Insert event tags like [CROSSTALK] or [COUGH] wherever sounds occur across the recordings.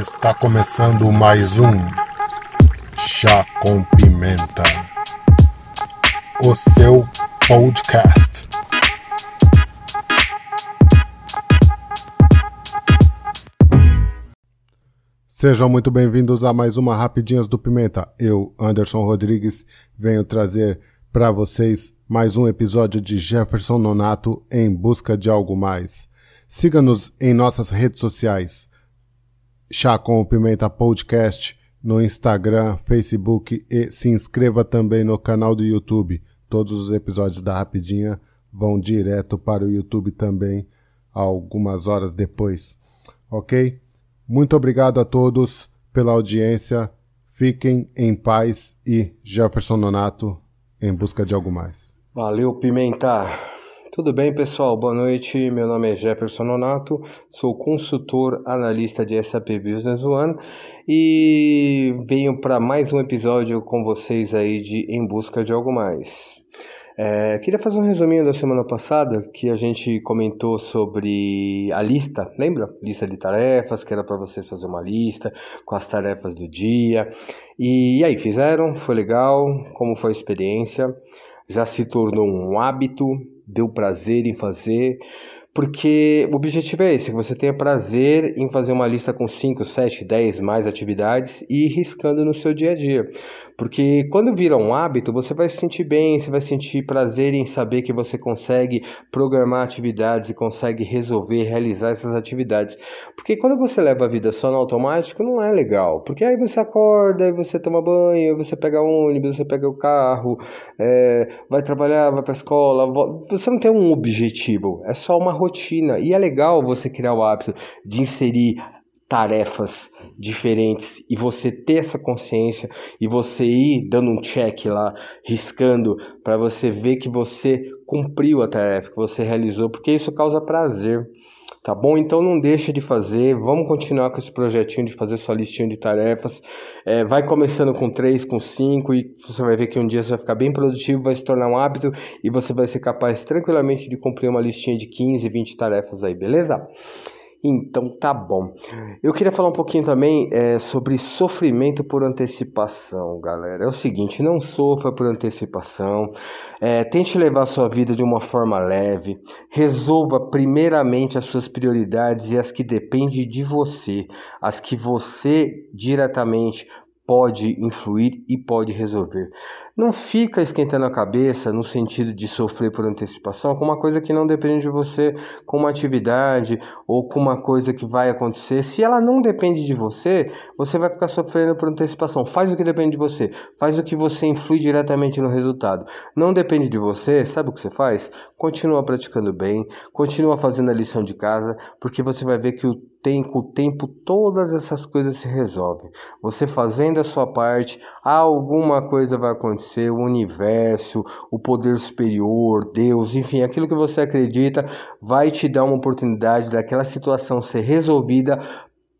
Está começando mais um Chá com Pimenta, o seu podcast. Sejam muito bem-vindos a mais uma Rapidinhas do Pimenta. Eu, Anderson Rodrigues, venho trazer para vocês mais um episódio de Jefferson Nonato em busca de algo mais. Siga-nos em nossas redes sociais. Chá com o Pimenta Podcast no Instagram, Facebook e se inscreva também no canal do YouTube. Todos os episódios da Rapidinha vão direto para o YouTube também, algumas horas depois. Ok? Muito obrigado a todos pela audiência. Fiquem em paz e Jefferson Nonato em busca de algo mais. Valeu, Pimenta! Tudo bem, pessoal? Boa noite. Meu nome é Jefferson Nonato, sou consultor analista de SAP Business One e venho para mais um episódio com vocês aí de Em Busca de Algo Mais. É, queria fazer um resuminho da semana passada que a gente comentou sobre a lista, lembra? Lista de tarefas, que era para vocês fazer uma lista com as tarefas do dia. E, e aí, fizeram? Foi legal? Como foi a experiência? Já se tornou um hábito? Deu prazer em fazer, porque o objetivo é esse, que você tenha prazer em fazer uma lista com 5, 7, 10 mais atividades e ir riscando no seu dia a dia. Porque quando vira um hábito, você vai se sentir bem, você vai sentir prazer em saber que você consegue programar atividades e consegue resolver, realizar essas atividades. Porque quando você leva a vida só no automático, não é legal. Porque aí você acorda, aí você toma banho, você pega ônibus, você pega o carro, é, vai trabalhar, vai para a escola. Você não tem um objetivo, é só uma rotina. E é legal você criar o hábito de inserir tarefas diferentes e você ter essa consciência e você ir dando um check lá, riscando para você ver que você cumpriu a tarefa, que você realizou, porque isso causa prazer. Tá bom? Então não deixa de fazer. Vamos continuar com esse projetinho de fazer sua listinha de tarefas. É, vai começando com três, com cinco e você vai ver que um dia você vai ficar bem produtivo, vai se tornar um hábito e você vai ser capaz tranquilamente de cumprir uma listinha de 15, 20 tarefas aí, beleza? Então tá bom. Eu queria falar um pouquinho também é, sobre sofrimento por antecipação, galera. É o seguinte, não sofra por antecipação. É, tente levar a sua vida de uma forma leve. Resolva primeiramente as suas prioridades e as que dependem de você, as que você diretamente pode influir e pode resolver. Não fica esquentando a cabeça no sentido de sofrer por antecipação com uma coisa que não depende de você, com uma atividade ou com uma coisa que vai acontecer. Se ela não depende de você, você vai ficar sofrendo por antecipação. Faz o que depende de você, faz o que você influi diretamente no resultado. Não depende de você, sabe o que você faz? Continua praticando bem, continua fazendo a lição de casa, porque você vai ver que o tem, com o tempo todas essas coisas se resolvem. Você fazendo a sua parte, alguma coisa vai acontecer, o universo, o poder superior, Deus, enfim, aquilo que você acredita vai te dar uma oportunidade daquela situação ser resolvida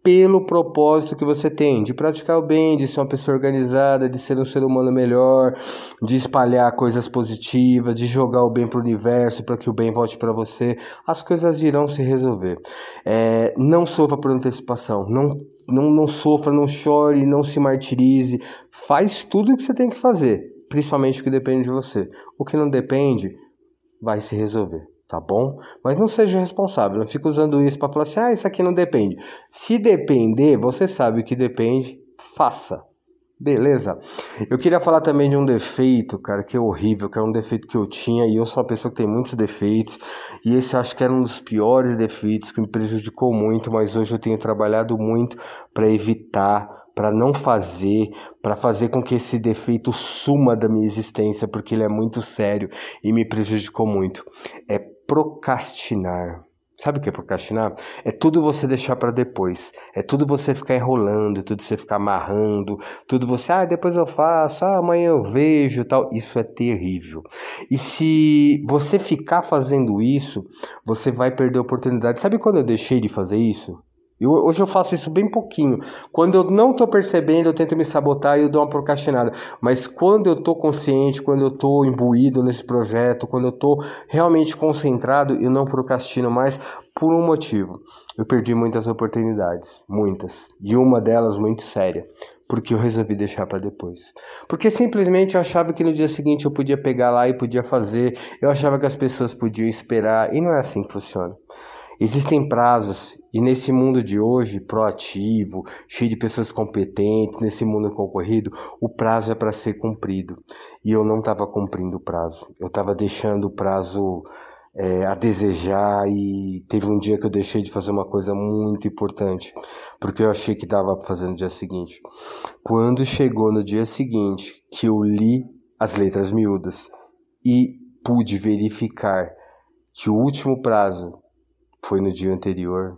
pelo propósito que você tem de praticar o bem, de ser uma pessoa organizada, de ser um ser humano melhor, de espalhar coisas positivas, de jogar o bem para o universo para que o bem volte para você, as coisas irão se resolver. É, não sofra por antecipação, não, não, não sofra, não chore, não se martirize, faz tudo o que você tem que fazer, principalmente o que depende de você. O que não depende vai se resolver tá bom? Mas não seja responsável, não fique usando isso para falar assim, ah, isso aqui não depende. Se depender, você sabe o que depende, faça. Beleza? Eu queria falar também de um defeito, cara, que é horrível, que é um defeito que eu tinha, e eu sou uma pessoa que tem muitos defeitos, e esse acho que era um dos piores defeitos que me prejudicou muito, mas hoje eu tenho trabalhado muito para evitar para não fazer, para fazer com que esse defeito suma da minha existência, porque ele é muito sério e me prejudicou muito. É procrastinar. Sabe o que é procrastinar? É tudo você deixar para depois. É tudo você ficar enrolando, tudo você ficar amarrando, tudo você, ah, depois eu faço, ah, amanhã eu vejo, tal. Isso é terrível. E se você ficar fazendo isso, você vai perder a oportunidade. Sabe quando eu deixei de fazer isso? Eu, hoje eu faço isso bem pouquinho. Quando eu não estou percebendo, eu tento me sabotar e eu dou uma procrastinada. Mas quando eu estou consciente, quando eu estou imbuído nesse projeto, quando eu estou realmente concentrado, eu não procrastino mais por um motivo. Eu perdi muitas oportunidades, muitas, e uma delas muito séria, porque eu resolvi deixar para depois. Porque simplesmente eu achava que no dia seguinte eu podia pegar lá e podia fazer, eu achava que as pessoas podiam esperar, e não é assim que funciona. Existem prazos, e nesse mundo de hoje, proativo, cheio de pessoas competentes, nesse mundo concorrido, o prazo é para ser cumprido. E eu não estava cumprindo o prazo. Eu estava deixando o prazo é, a desejar e teve um dia que eu deixei de fazer uma coisa muito importante, porque eu achei que dava para fazer no dia seguinte. Quando chegou no dia seguinte, que eu li as letras miúdas e pude verificar que o último prazo foi no dia anterior.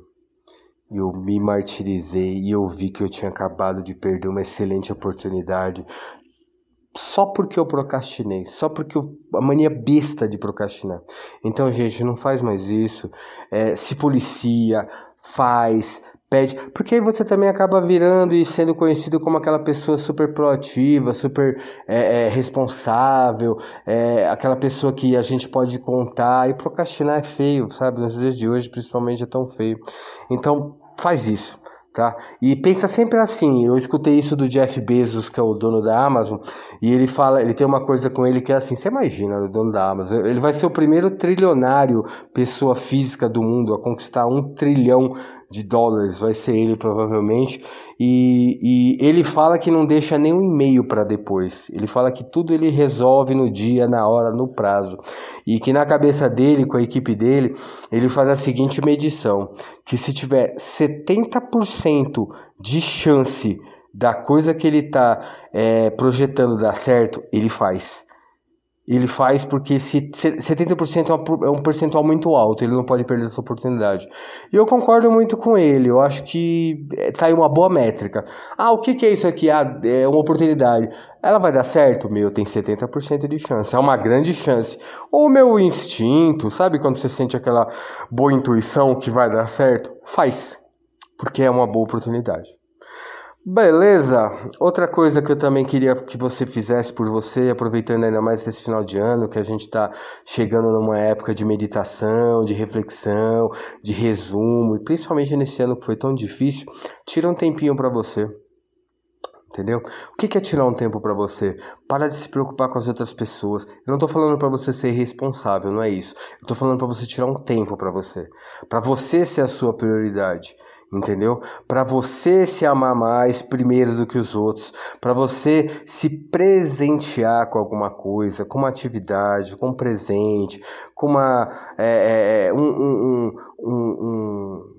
Eu me martirizei e eu vi que eu tinha acabado de perder uma excelente oportunidade só porque eu procrastinei, só porque eu, a mania besta de procrastinar. Então, gente, não faz mais isso. É, se policia, faz, pede, porque aí você também acaba virando e sendo conhecido como aquela pessoa super proativa, super é, é, responsável, é, aquela pessoa que a gente pode contar. E procrastinar é feio, sabe? Nos dias de hoje, principalmente, é tão feio. Então, faz isso. Tá? E pensa sempre assim, eu escutei isso do Jeff Bezos, que é o dono da Amazon, e ele fala, ele tem uma coisa com ele que é assim, você imagina, o dono da Amazon, ele vai ser o primeiro trilionário pessoa física do mundo a conquistar um trilhão de dólares, vai ser ele provavelmente. E, e ele fala que não deixa nenhum e-mail para depois. Ele fala que tudo ele resolve no dia, na hora, no prazo. E que na cabeça dele, com a equipe dele, ele faz a seguinte medição: que se tiver 70% de chance da coisa que ele está é, projetando dar certo, ele faz. Ele faz porque se 70% é, é um percentual muito alto, ele não pode perder essa oportunidade. E eu concordo muito com ele, eu acho que é, tá aí uma boa métrica. Ah, o que, que é isso aqui? Ah, é uma oportunidade. Ela vai dar certo? Meu, tem 70% de chance, é uma grande chance. Ou meu instinto, sabe quando você sente aquela boa intuição que vai dar certo? Faz, porque é uma boa oportunidade. Beleza. Outra coisa que eu também queria que você fizesse por você, aproveitando ainda mais esse final de ano, que a gente está chegando numa época de meditação, de reflexão, de resumo, e principalmente nesse ano que foi tão difícil, tira um tempinho para você. Entendeu? O que é tirar um tempo para você? Para de se preocupar com as outras pessoas. Eu não estou falando para você ser irresponsável, não é isso. Eu estou falando para você tirar um tempo para você, para você ser a sua prioridade entendeu? Para você se amar mais primeiro do que os outros, para você se presentear com alguma coisa, com uma atividade, com um presente, com uma é, é, é um, um, um, um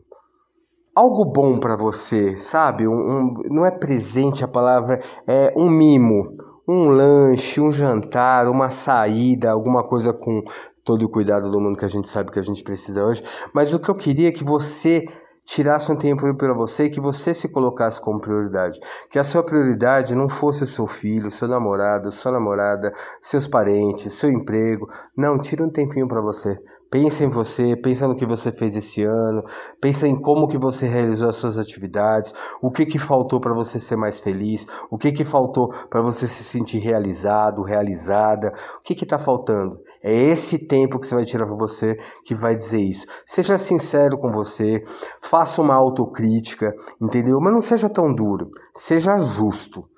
algo bom para você, sabe? Um, não é presente a palavra, é um mimo, um lanche, um jantar, uma saída, alguma coisa com todo o cuidado do mundo que a gente sabe que a gente precisa hoje. Mas o que eu queria é que você tirasse um tempo para você e que você se colocasse como prioridade. Que a sua prioridade não fosse o seu filho, seu namorado, sua namorada, seus parentes, seu emprego. Não, tira um tempinho para você. Pensa em você, pensa no que você fez esse ano, pensa em como que você realizou as suas atividades, o que que faltou para você ser mais feliz, o que que faltou para você se sentir realizado, realizada, o que que está faltando. É esse tempo que você vai tirar para você que vai dizer isso. Seja sincero com você, faça uma autocrítica, entendeu? Mas não seja tão duro, seja justo.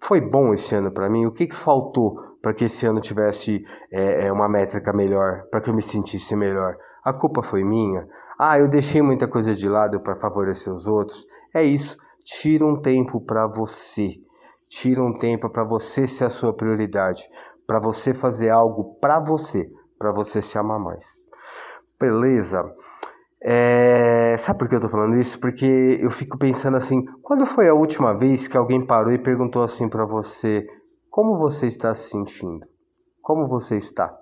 Foi bom esse ano para mim? O que, que faltou para que esse ano tivesse é, é uma métrica melhor, para que eu me sentisse melhor? A culpa foi minha? Ah, eu deixei muita coisa de lado para favorecer os outros? É isso. Tira um tempo para você. Tira um tempo para você ser a sua prioridade para você fazer algo para você, para você se amar mais. Beleza? É... Sabe por que eu tô falando isso? Porque eu fico pensando assim, quando foi a última vez que alguém parou e perguntou assim para você, como você está se sentindo? Como você está?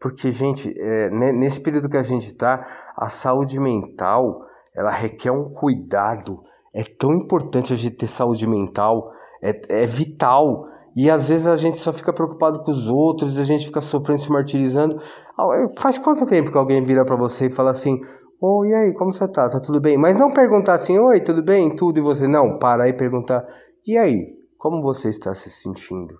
Porque, gente, é, nesse período que a gente está, a saúde mental, ela requer um cuidado. É tão importante a gente ter saúde mental, é, é vital. E às vezes a gente só fica preocupado com os outros, a gente fica sofrendo, se martirizando. Ah, faz quanto tempo que alguém vira para você e fala assim: Oi, e aí, como você tá? Tá tudo bem? Mas não perguntar assim: Oi, tudo bem? Tudo e você. Não, para aí perguntar: E aí, como você está se sentindo?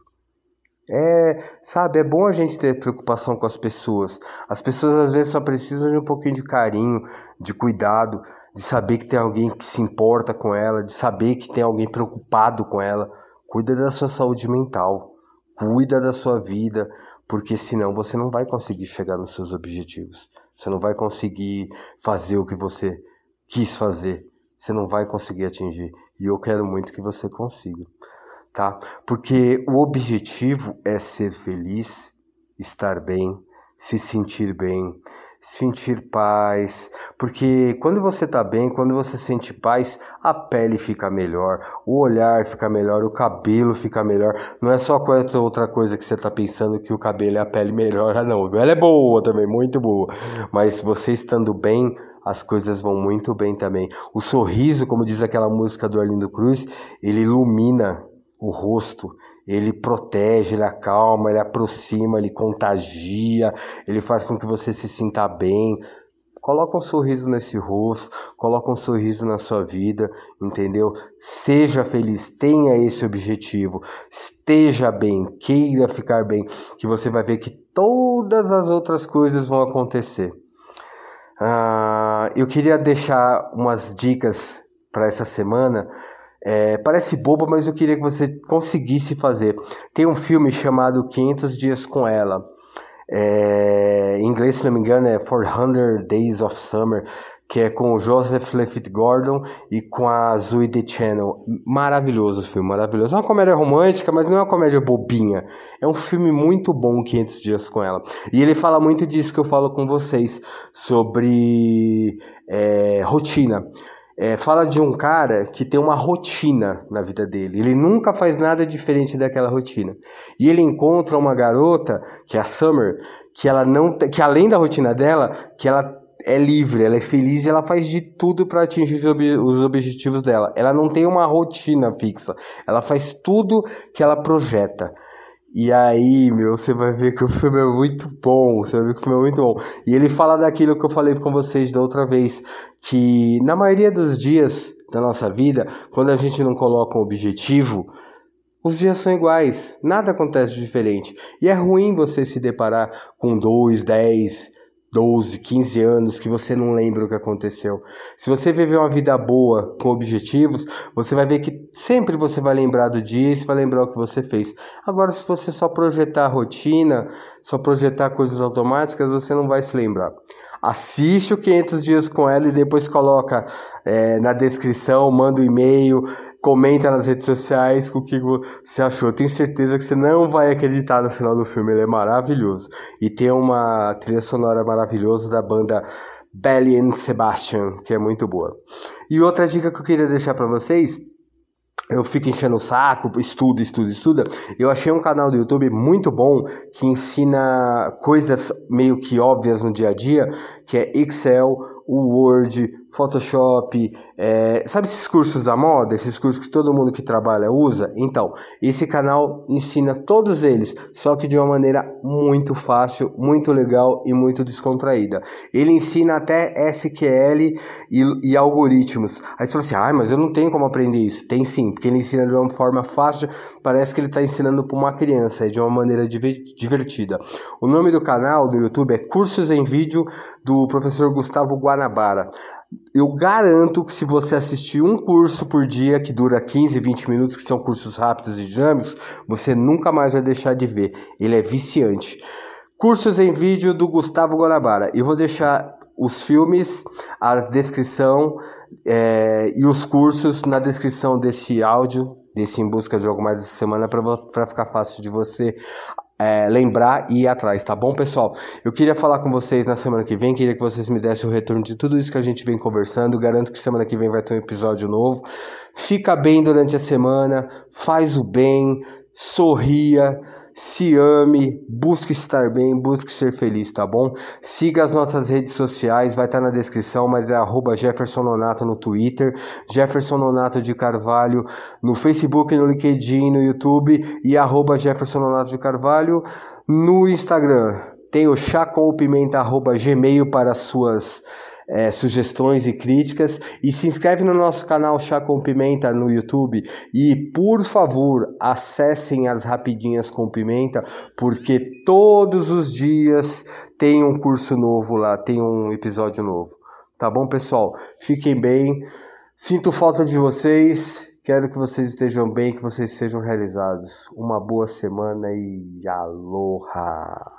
É, sabe, é bom a gente ter preocupação com as pessoas. As pessoas às vezes só precisam de um pouquinho de carinho, de cuidado, de saber que tem alguém que se importa com ela, de saber que tem alguém preocupado com ela. Cuida da sua saúde mental, cuida da sua vida, porque senão você não vai conseguir chegar nos seus objetivos. Você não vai conseguir fazer o que você quis fazer. Você não vai conseguir atingir. E eu quero muito que você consiga tá? Porque o objetivo é ser feliz, estar bem, se sentir bem, sentir paz, porque quando você está bem, quando você sente paz, a pele fica melhor, o olhar fica melhor, o cabelo fica melhor. Não é só essa outra coisa que você está pensando que o cabelo e a pele [LAUGHS] melhora, não. Ela é boa também, muito boa. Mas você estando bem, as coisas vão muito bem também. O sorriso, como diz aquela música do Arlindo Cruz, ele ilumina o rosto, ele protege, ele acalma, ele aproxima, ele contagia, ele faz com que você se sinta bem. Coloca um sorriso nesse rosto, coloca um sorriso na sua vida, entendeu? Seja feliz, tenha esse objetivo, esteja bem, queira ficar bem, que você vai ver que todas as outras coisas vão acontecer. Ah, eu queria deixar umas dicas para essa semana é, parece boba, mas eu queria que você conseguisse fazer. Tem um filme chamado 500 Dias com Ela. É, em inglês, se não me engano, é 400 Days of Summer, que é com o Joseph Lefitt Gordon e com a Zoe The Channel. Maravilhoso o filme, maravilhoso. É uma comédia romântica, mas não é uma comédia bobinha. É um filme muito bom, 500 Dias com Ela. E ele fala muito disso que eu falo com vocês, sobre é, rotina. É, fala de um cara que tem uma rotina na vida dele. Ele nunca faz nada diferente daquela rotina. E ele encontra uma garota, que é a Summer, que ela não, que além da rotina dela, que ela é livre, ela é feliz e ela faz de tudo para atingir os objetivos dela. Ela não tem uma rotina fixa. Ela faz tudo que ela projeta. E aí, meu, você vai ver que o filme é muito bom. Você vai ver que o filme é muito bom. E ele fala daquilo que eu falei com vocês da outra vez, que na maioria dos dias da nossa vida, quando a gente não coloca um objetivo, os dias são iguais, nada acontece diferente. E é ruim você se deparar com dois, dez, 12, 15 anos que você não lembra o que aconteceu. Se você viver uma vida boa, com objetivos, você vai ver que sempre você vai lembrar do dia e você vai lembrar o que você fez. Agora, se você só projetar rotina, só projetar coisas automáticas, você não vai se lembrar assiste o 500 dias com ela e depois coloca é, na descrição, manda um e-mail, comenta nas redes sociais o que você achou. Tenho certeza que você não vai acreditar no final do filme, ele é maravilhoso. E tem uma trilha sonora maravilhosa da banda Belly and Sebastian, que é muito boa. E outra dica que eu queria deixar para vocês eu fico enchendo o saco, estuda, estuda, estuda. Eu achei um canal do YouTube muito bom que ensina coisas meio que óbvias no dia a dia, que é Excel, Word, Photoshop, é, sabe esses cursos da moda, esses cursos que todo mundo que trabalha usa? Então, esse canal ensina todos eles, só que de uma maneira muito fácil, muito legal e muito descontraída. Ele ensina até SQL e, e algoritmos. Aí você fala assim, ah, mas eu não tenho como aprender isso. Tem sim, porque ele ensina de uma forma fácil, parece que ele está ensinando para uma criança, é de uma maneira divertida. O nome do canal do YouTube é Cursos em Vídeo do professor Gustavo Guanabara eu garanto que se você assistir um curso por dia que dura 15, 20 minutos, que são cursos rápidos e dinâmicos, você nunca mais vai deixar de ver. Ele é viciante. Cursos em vídeo do Gustavo Guanabara. Eu vou deixar os filmes, a descrição é, e os cursos na descrição desse áudio, desse Em Busca de Algo Mais essa semana, para ficar fácil de você é, lembrar e ir atrás, tá bom, pessoal? Eu queria falar com vocês na semana que vem, queria que vocês me dessem o retorno de tudo isso que a gente vem conversando. Garanto que semana que vem vai ter um episódio novo. Fica bem durante a semana, faz o bem, sorria se ame, busque estar bem, busque ser feliz, tá bom? Siga as nossas redes sociais, vai estar tá na descrição, mas é arroba Jefferson Nonato no Twitter, Jefferson Nonato de Carvalho no Facebook, no LinkedIn, no YouTube e arroba Jefferson Nonato de Carvalho no Instagram. Tem o chá com o pimenta arroba gmail para suas é, sugestões e críticas. E se inscreve no nosso canal Chá com Pimenta no YouTube. E, por favor, acessem as Rapidinhas com Pimenta, porque todos os dias tem um curso novo lá, tem um episódio novo. Tá bom, pessoal? Fiquem bem. Sinto falta de vocês. Quero que vocês estejam bem, que vocês sejam realizados. Uma boa semana e aloha!